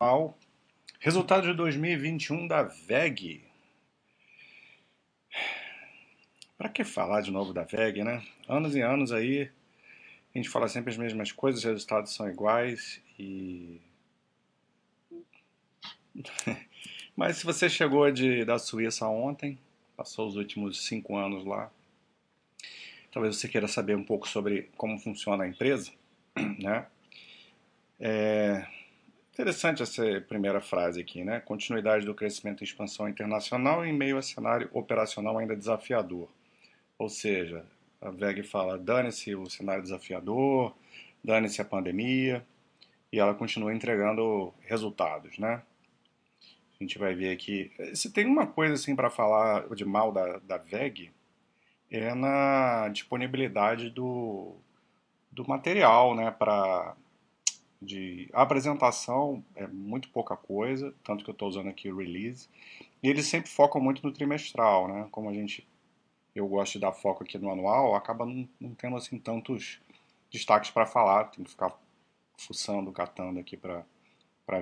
Ao resultado de 2021 da VEG. Para que falar de novo da VEG, né? Anos e anos aí, a gente fala sempre as mesmas coisas, os resultados são iguais e. Mas se você chegou de, da Suíça ontem, passou os últimos cinco anos lá, talvez você queira saber um pouco sobre como funciona a empresa, né? É, Interessante essa primeira frase aqui, né? Continuidade do crescimento e expansão internacional em meio a cenário operacional ainda desafiador. Ou seja, a VEG fala, dane-se o cenário desafiador, dane-se a pandemia, e ela continua entregando resultados, né? A gente vai ver aqui. Se tem uma coisa assim para falar de mal da, da VEG, é na disponibilidade do, do material, né? Para de apresentação é muito pouca coisa, tanto que eu estou usando aqui o release. E eles sempre focam muito no trimestral, né? Como a gente, eu gosto de dar foco aqui no anual, acaba não, não tendo assim tantos destaques para falar, tem que ficar fuçando, catando aqui para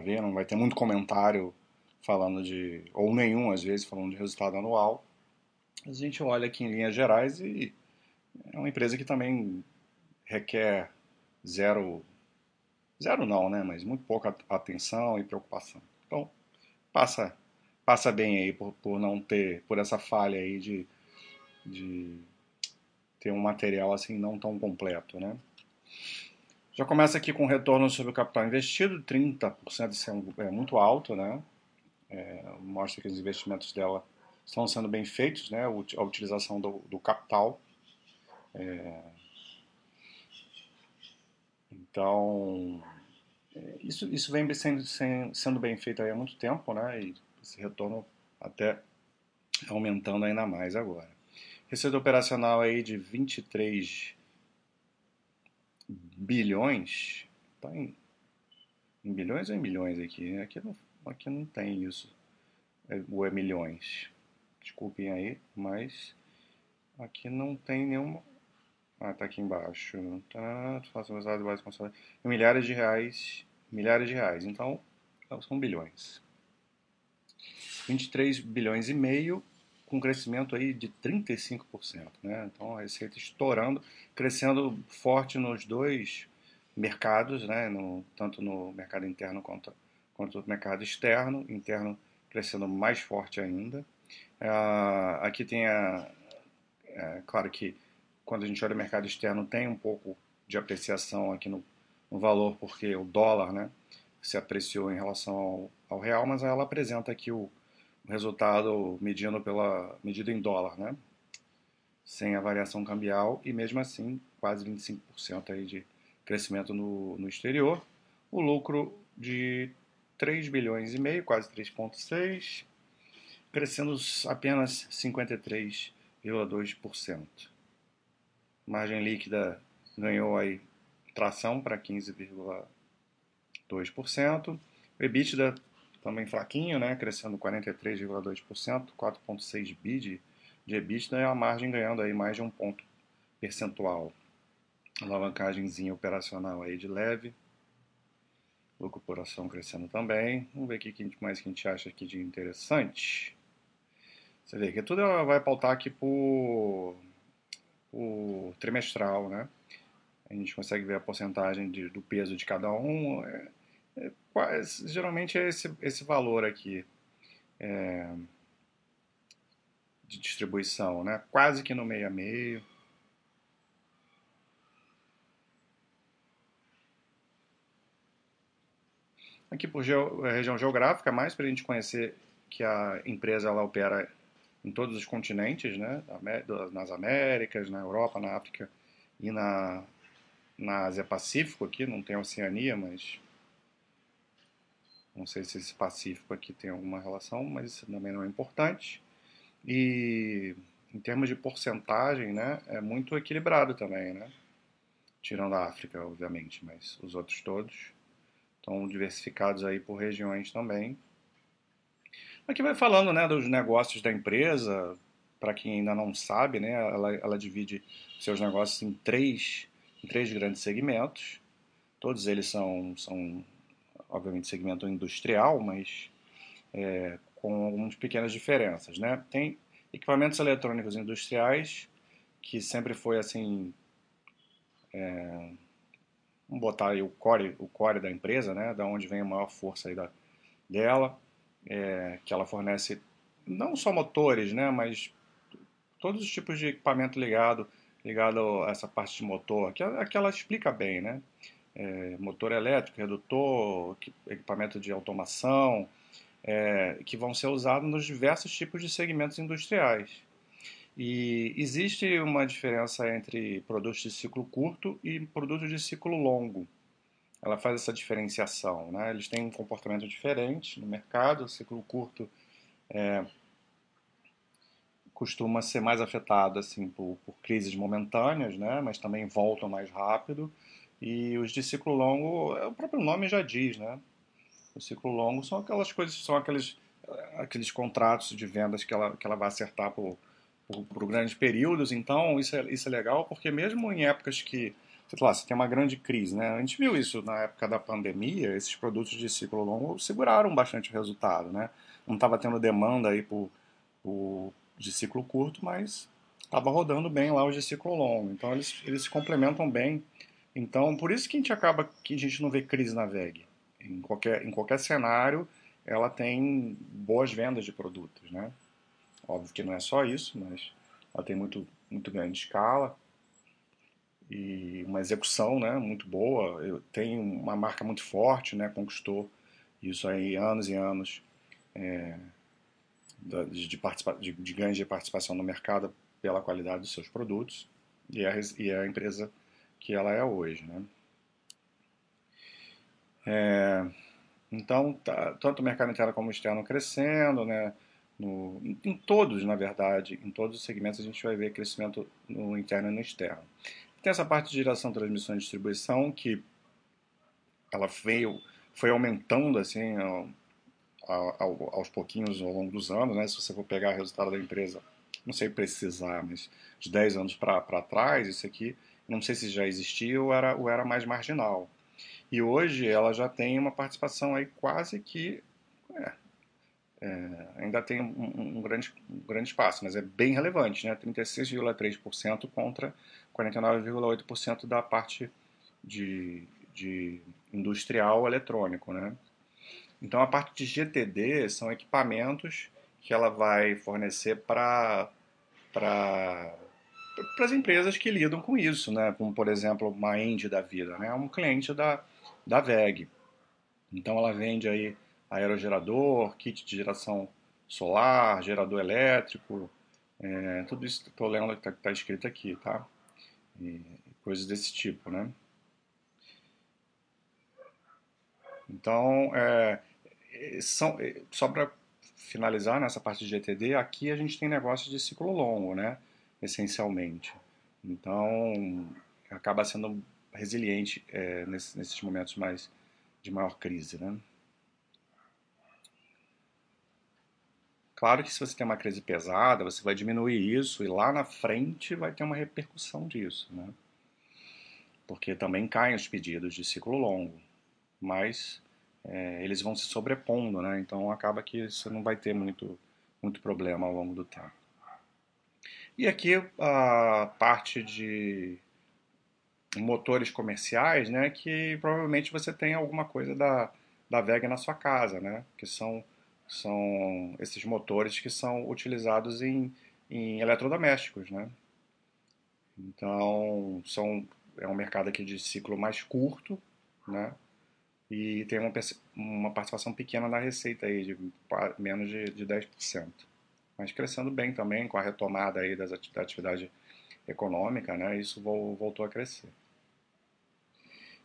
ver, não vai ter muito comentário falando de, ou nenhum às vezes, falando de resultado anual. A gente olha aqui em linhas gerais e é uma empresa que também requer zero Zero não, né? Mas muito pouca atenção e preocupação. Então, passa, passa bem aí por, por não ter, por essa falha aí de, de ter um material assim não tão completo, né? Já começa aqui com retorno sobre o capital investido, 30% isso é, é muito alto, né? É, mostra que os investimentos dela estão sendo bem feitos, né? A utilização do, do capital. É, então, é, isso, isso vem sendo, sendo bem feito há muito tempo, né? E esse retorno até aumentando ainda mais agora. Receita operacional aí de 23 bilhões, tá em, em bilhões ou em milhões aqui? Aqui não, aqui não tem isso, é, ou é milhões. Desculpem aí, mas aqui não tem nenhuma ah, tá aqui embaixo. Tá, usado de base consolidada. Em milhares de reais. Milhares de reais. Então, são bilhões. 23 bilhões e meio, com crescimento aí de 35%. Né? Então, a receita estourando, crescendo forte nos dois mercados, né? no, tanto no mercado interno quanto, quanto no mercado externo. Interno crescendo mais forte ainda. Ah, aqui tem a. É, claro que quando a gente olha o mercado externo, tem um pouco de apreciação aqui no, no valor, porque o dólar né, se apreciou em relação ao, ao real, mas ela apresenta aqui o, o, resultado medindo, pela, medido em dólar, né, sem a variação cambial, e mesmo assim quase 25% aí de crescimento no, no exterior. O lucro de 3 bilhões e meio, quase 3,6, crescendo apenas 53,2% margem líquida ganhou aí tração para 15,2%. O EBITDA também fraquinho, né, crescendo 43,2%, 4,6 bi de, de EBITDA e a margem ganhando aí mais de um ponto percentual. Alavancagemzinha operacional aí de leve. Lucro por ação crescendo também. Vamos ver o que mais que a gente acha aqui de interessante. Você vê que tudo vai pautar aqui por o trimestral, né? A gente consegue ver a porcentagem de, do peso de cada um. É, é, quase, geralmente é esse, esse valor aqui é, de distribuição, né? Quase que no meio a meio. Aqui por região geográfica, mais para a gente conhecer que a empresa ela opera em todos os continentes, né? nas Américas, na Europa, na África e na, na Ásia Pacífico aqui, não tem Oceania, mas não sei se esse Pacífico aqui tem alguma relação, mas isso também não é importante. E em termos de porcentagem, né, é muito equilibrado também, né? Tirando a África, obviamente, mas os outros todos estão diversificados aí por regiões também. Aqui vai falando né, dos negócios da empresa, para quem ainda não sabe, né, ela, ela divide seus negócios em três, em três grandes segmentos. Todos eles são, são obviamente segmento industrial, mas é, com algumas pequenas diferenças, né? Tem equipamentos eletrônicos industriais que sempre foi assim, é, vamos botar aí o core, o core da empresa, né? Da onde vem a maior força aí da, dela, é, que ela fornece não só motores, né? Mas todos os tipos de equipamento ligado ligado a essa parte de motor, que, é, que ela explica bem, né? É, motor elétrico, redutor, equipamento de automação, é, que vão ser usados nos diversos tipos de segmentos industriais. E existe uma diferença entre produtos de ciclo curto e produtos de ciclo longo. Ela faz essa diferenciação. Né? Eles têm um comportamento diferente no mercado. O ciclo curto é, costuma ser mais afetado assim por, por, crises momentâneas, né? mas também voltam mais rápido. E os de ciclo longo, o próprio nome já diz, né? O ciclo longo são aquelas coisas, são aqueles, aqueles contratos de vendas que ela, que ela vai acertar por, por, por grandes períodos. Então, isso é, isso é legal, porque mesmo em épocas que, sei lá, você tem uma grande crise, né? A gente viu isso na época da pandemia, esses produtos de ciclo longo seguraram bastante o resultado, né? Não estava tendo demanda aí por, por, de ciclo curto, mas estava rodando bem lá os de ciclo longo. Então, eles, eles se complementam bem. Então, por isso que a gente acaba que a gente não vê crise na VEG em qualquer, em qualquer cenário, ela tem boas vendas de produtos, né? Óbvio que não é só isso, mas ela tem muito, muito grande escala e uma execução, né, muito boa. Eu tenho uma marca muito forte, né, conquistou isso aí anos e anos é, de, de, de, de ganhos de participação no mercado pela qualidade dos seus produtos e a, e a empresa que ela é hoje, né? É, então, tá, tanto o mercado interno como o externo crescendo, né? No, em, todos, na verdade, em todos os segmentos a gente vai ver crescimento no interno e no externo. Tem essa parte de geração, transmissão e distribuição que ela veio, foi aumentando assim ao, ao, aos pouquinhos ao longo dos anos, né? Se você for pegar o resultado da empresa, não sei precisar, mas de 10 anos para trás, isso aqui, não sei se já existia ou era, ou era mais marginal. E hoje ela já tem uma participação aí quase que. É, é, ainda tem um, um, grande, um grande espaço, mas é bem relevante, né? 36,3% contra 49,8% da parte de, de industrial eletrônico, né? Então a parte de GTD são equipamentos que ela vai fornecer para para as empresas que lidam com isso, né? Como por exemplo uma End da vida, né? Um cliente da da VEG. Então ela vende aí aerogerador, kit de geração solar, gerador elétrico, é, tudo isso estou lendo que está tá escrito aqui, tá? E coisas desse tipo, né? Então, é, são, só para finalizar nessa parte de GTD, aqui a gente tem negócio de ciclo longo, né? Essencialmente. Então, acaba sendo resiliente é, nesses, nesses momentos mais de maior crise, né? Claro que se você tem uma crise pesada, você vai diminuir isso e lá na frente vai ter uma repercussão disso, né? Porque também caem os pedidos de ciclo longo, mas é, eles vão se sobrepondo, né? Então acaba que você não vai ter muito, muito problema ao longo do tempo. E aqui a parte de motores comerciais, né, que provavelmente você tem alguma coisa da, da VEG na sua casa, né, que são, são esses motores que são utilizados em, em eletrodomésticos, né. Então, são, é um mercado aqui de ciclo mais curto, né, e tem uma, uma participação pequena na receita aí, de menos de, de 10%. Mas crescendo bem também com a retomada aí das, da atividade econômica, né, isso voltou a crescer.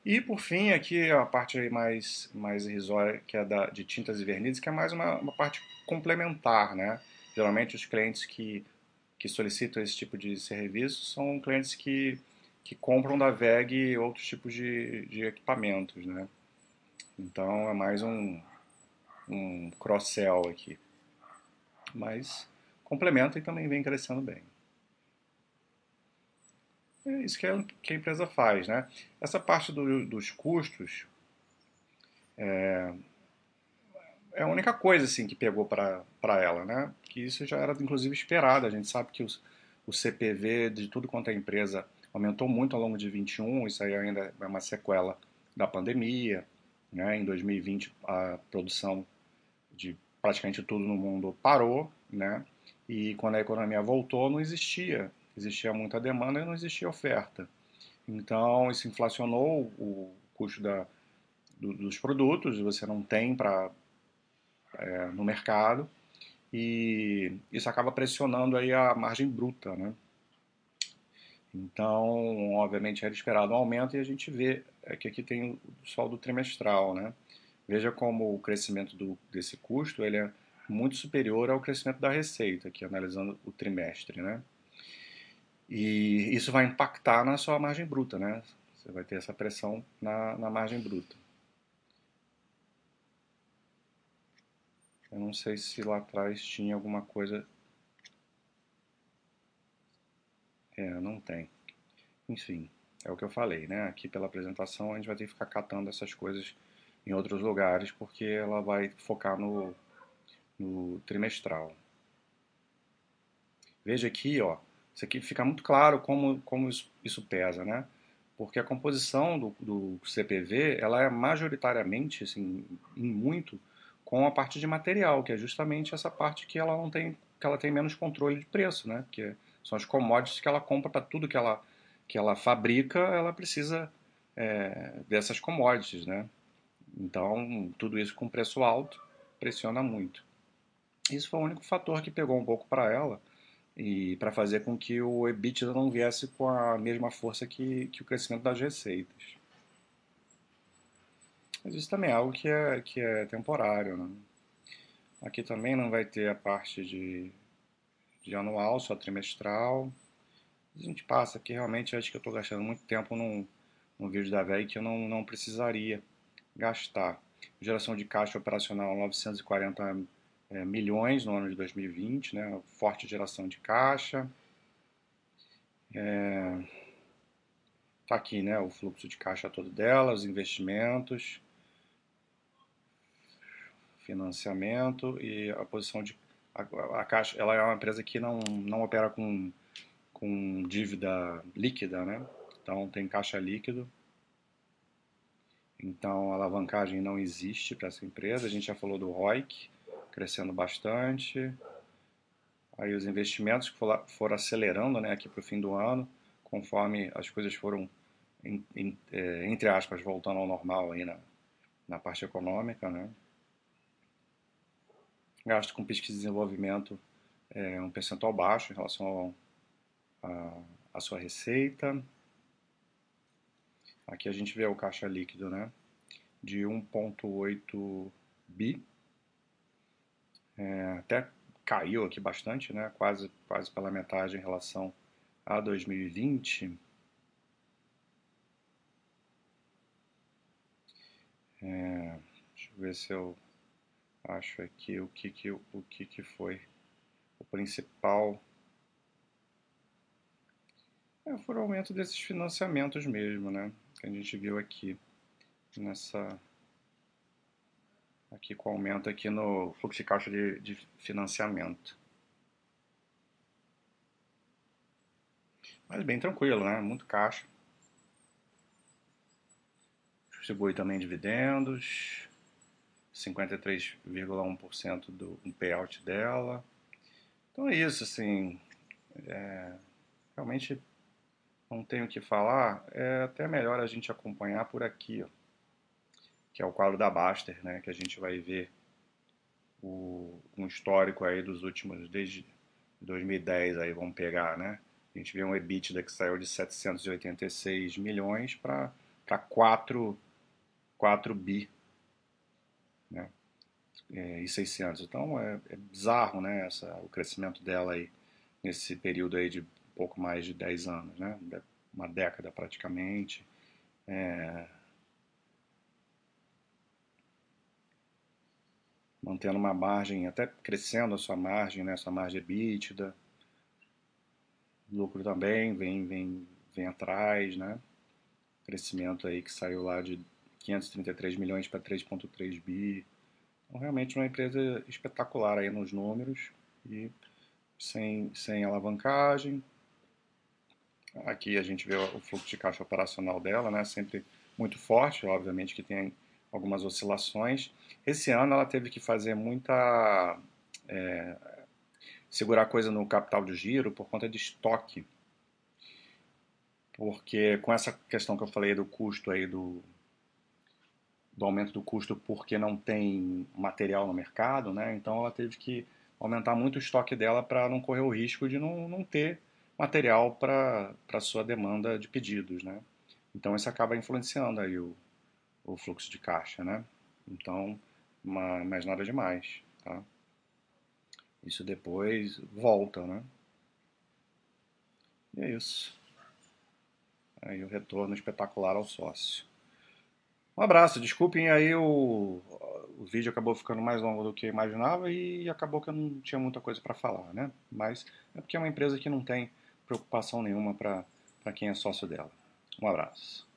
E por fim, aqui a parte mais, mais irrisória, que é da, de tintas e vernizes, que é mais uma, uma parte complementar, né? Geralmente os clientes que, que solicitam esse tipo de serviço são clientes que, que compram da VEG outros tipos de, de equipamentos, né? Então é mais um, um cross-sell aqui. Mas complementa e também vem crescendo bem. É isso que, que a empresa faz, né? Essa parte do, dos custos, É, é a única coisa assim que pegou para ela, né? Que isso já era inclusive esperado. A gente sabe que os, o CPV de tudo quanto é empresa aumentou muito ao longo de 21. Isso aí ainda é uma sequela da pandemia. Né? Em 2020 a produção de praticamente tudo no mundo parou, né? E quando a economia voltou não existia, existia muita demanda e não existia oferta. Então isso inflacionou o custo da, do, dos produtos, você não tem para é, no mercado e isso acaba pressionando aí a margem bruta, né? Então, obviamente, era esperado um aumento e a gente vê que aqui tem o saldo trimestral, né? Veja como o crescimento do, desse custo ele é muito superior ao crescimento da receita, aqui analisando o trimestre, né? E isso vai impactar na sua margem bruta, né? Você vai ter essa pressão na, na margem bruta. Eu não sei se lá atrás tinha alguma coisa. É, não tem. Enfim, é o que eu falei, né? Aqui pela apresentação a gente vai ter que ficar catando essas coisas em outros lugares porque ela vai focar no, no trimestral. Veja aqui, ó, isso aqui fica muito claro como, como isso, isso pesa, né? Porque a composição do, do CPV ela é majoritariamente, assim, em muito, com a parte de material, que é justamente essa parte que ela não tem, que ela tem menos controle de preço, né? Que são as commodities que ela compra para tudo que ela, que ela fabrica, ela precisa é, dessas commodities, né? Então, tudo isso com preço alto pressiona muito. Isso foi o único fator que pegou um pouco para ela e para fazer com que o EBITDA não viesse com a mesma força que, que o crescimento das receitas. Mas isso também é algo que é, que é temporário. Né? Aqui também não vai ter a parte de, de anual, só trimestral. A gente passa aqui, realmente acho que eu estou gastando muito tempo num, num vídeo da VEG que eu não, não precisaria gastar. Geração de caixa operacional 940 é, milhões no ano de 2020, né? forte geração de caixa. É, tá aqui, né, o fluxo de caixa todo dela, os investimentos financiamento e a posição de a, a, Caixa, ela é uma empresa que não, não opera com, com dívida líquida, né? Então tem caixa líquido. Então a alavancagem não existe para essa empresa. A gente já falou do ROIC, crescendo bastante. Aí os investimentos que foram acelerando né, aqui para o fim do ano, conforme as coisas foram, em, em, é, entre aspas, voltando ao normal aí na, na parte econômica, né? Gasto com pesquisa e desenvolvimento é um percentual baixo em relação à sua receita. Aqui a gente vê o caixa líquido, né? De 1,8 bi. É, até caiu aqui bastante, né? Quase, quase pela metade em relação a 2020. É, deixa eu ver se eu acho aqui o que que, o que, que foi o principal é, foi o aumento desses financiamentos mesmo, né? Que a gente viu aqui nessa aqui com aumento aqui no fluxo de caixa de, de financiamento. Mas bem tranquilo, né? Muito caixa. Distribui também dividendos. 53,1% do um payout dela. Então é isso, assim, é, realmente não tenho o que falar, é até melhor a gente acompanhar por aqui, ó, que é o quadro da Baster, né, que a gente vai ver o, um histórico aí dos últimos, desde 2010 aí, vamos pegar, né, a gente vê um EBITDA que saiu de 786 milhões para 4, 4 bi né? É, e 600. Então é, é, bizarro, né, essa, o crescimento dela aí nesse período aí de pouco mais de 10 anos, né? Uma década praticamente. É, mantendo uma margem, até crescendo a sua margem, né, sua margem EBITDA. Lucro também vem, vem, vem atrás, né? Crescimento aí que saiu lá de 533 milhões para 3,3 bi. Então, realmente uma empresa espetacular aí nos números e sem, sem alavancagem. Aqui a gente vê o fluxo de caixa operacional dela, né? Sempre muito forte, obviamente que tem algumas oscilações. Esse ano ela teve que fazer muita é, segurar coisa no capital de giro por conta de estoque, porque com essa questão que eu falei do custo aí do do aumento do custo porque não tem material no mercado, né? Então ela teve que aumentar muito o estoque dela para não correr o risco de não, não ter material para sua demanda de pedidos, né? Então isso acaba influenciando aí o, o fluxo de caixa, né? Então, uma, mais nada demais, tá? Isso depois volta, né? E é isso. Aí o retorno espetacular ao sócio. Um abraço, desculpem aí o, o vídeo acabou ficando mais longo do que eu imaginava e acabou que eu não tinha muita coisa para falar, né? Mas é porque é uma empresa que não tem preocupação nenhuma para quem é sócio dela. Um abraço.